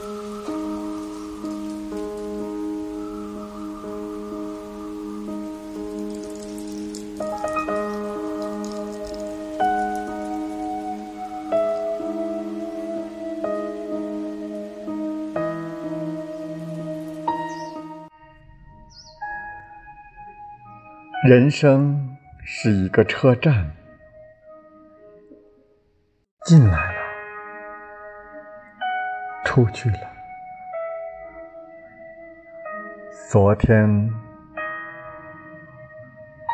人生是一个车站。进来。出去了。昨天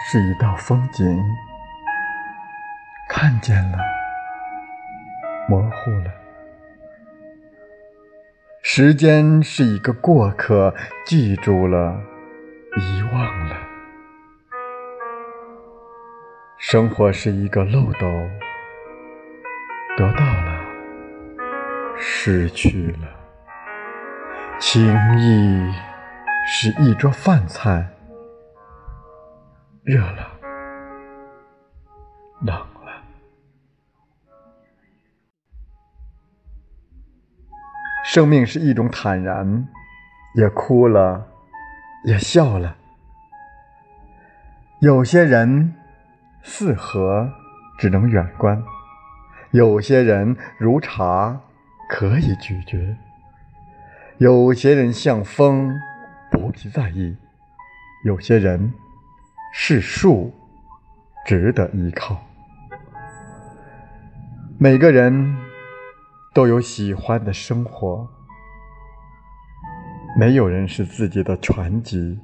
是一道风景，看见了，模糊了。时间是一个过客，记住了，遗忘了。生活是一个漏斗，得到失去了；情谊是一桌饭菜，热了，冷了。生命是一种坦然，也哭了，也笑了。有些人。四合只能远观，有些人如茶可以咀嚼，有些人像风不必在意，有些人是树值得依靠。每个人都有喜欢的生活，没有人是自己的传奇。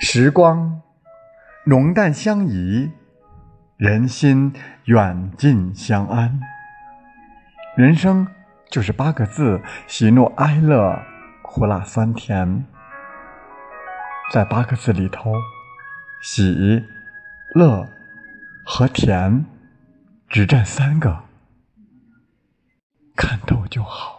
时光。浓淡相宜，人心远近相安。人生就是八个字：喜怒哀乐，苦辣酸甜。在八个字里头，喜、乐和甜只占三个，看透就好。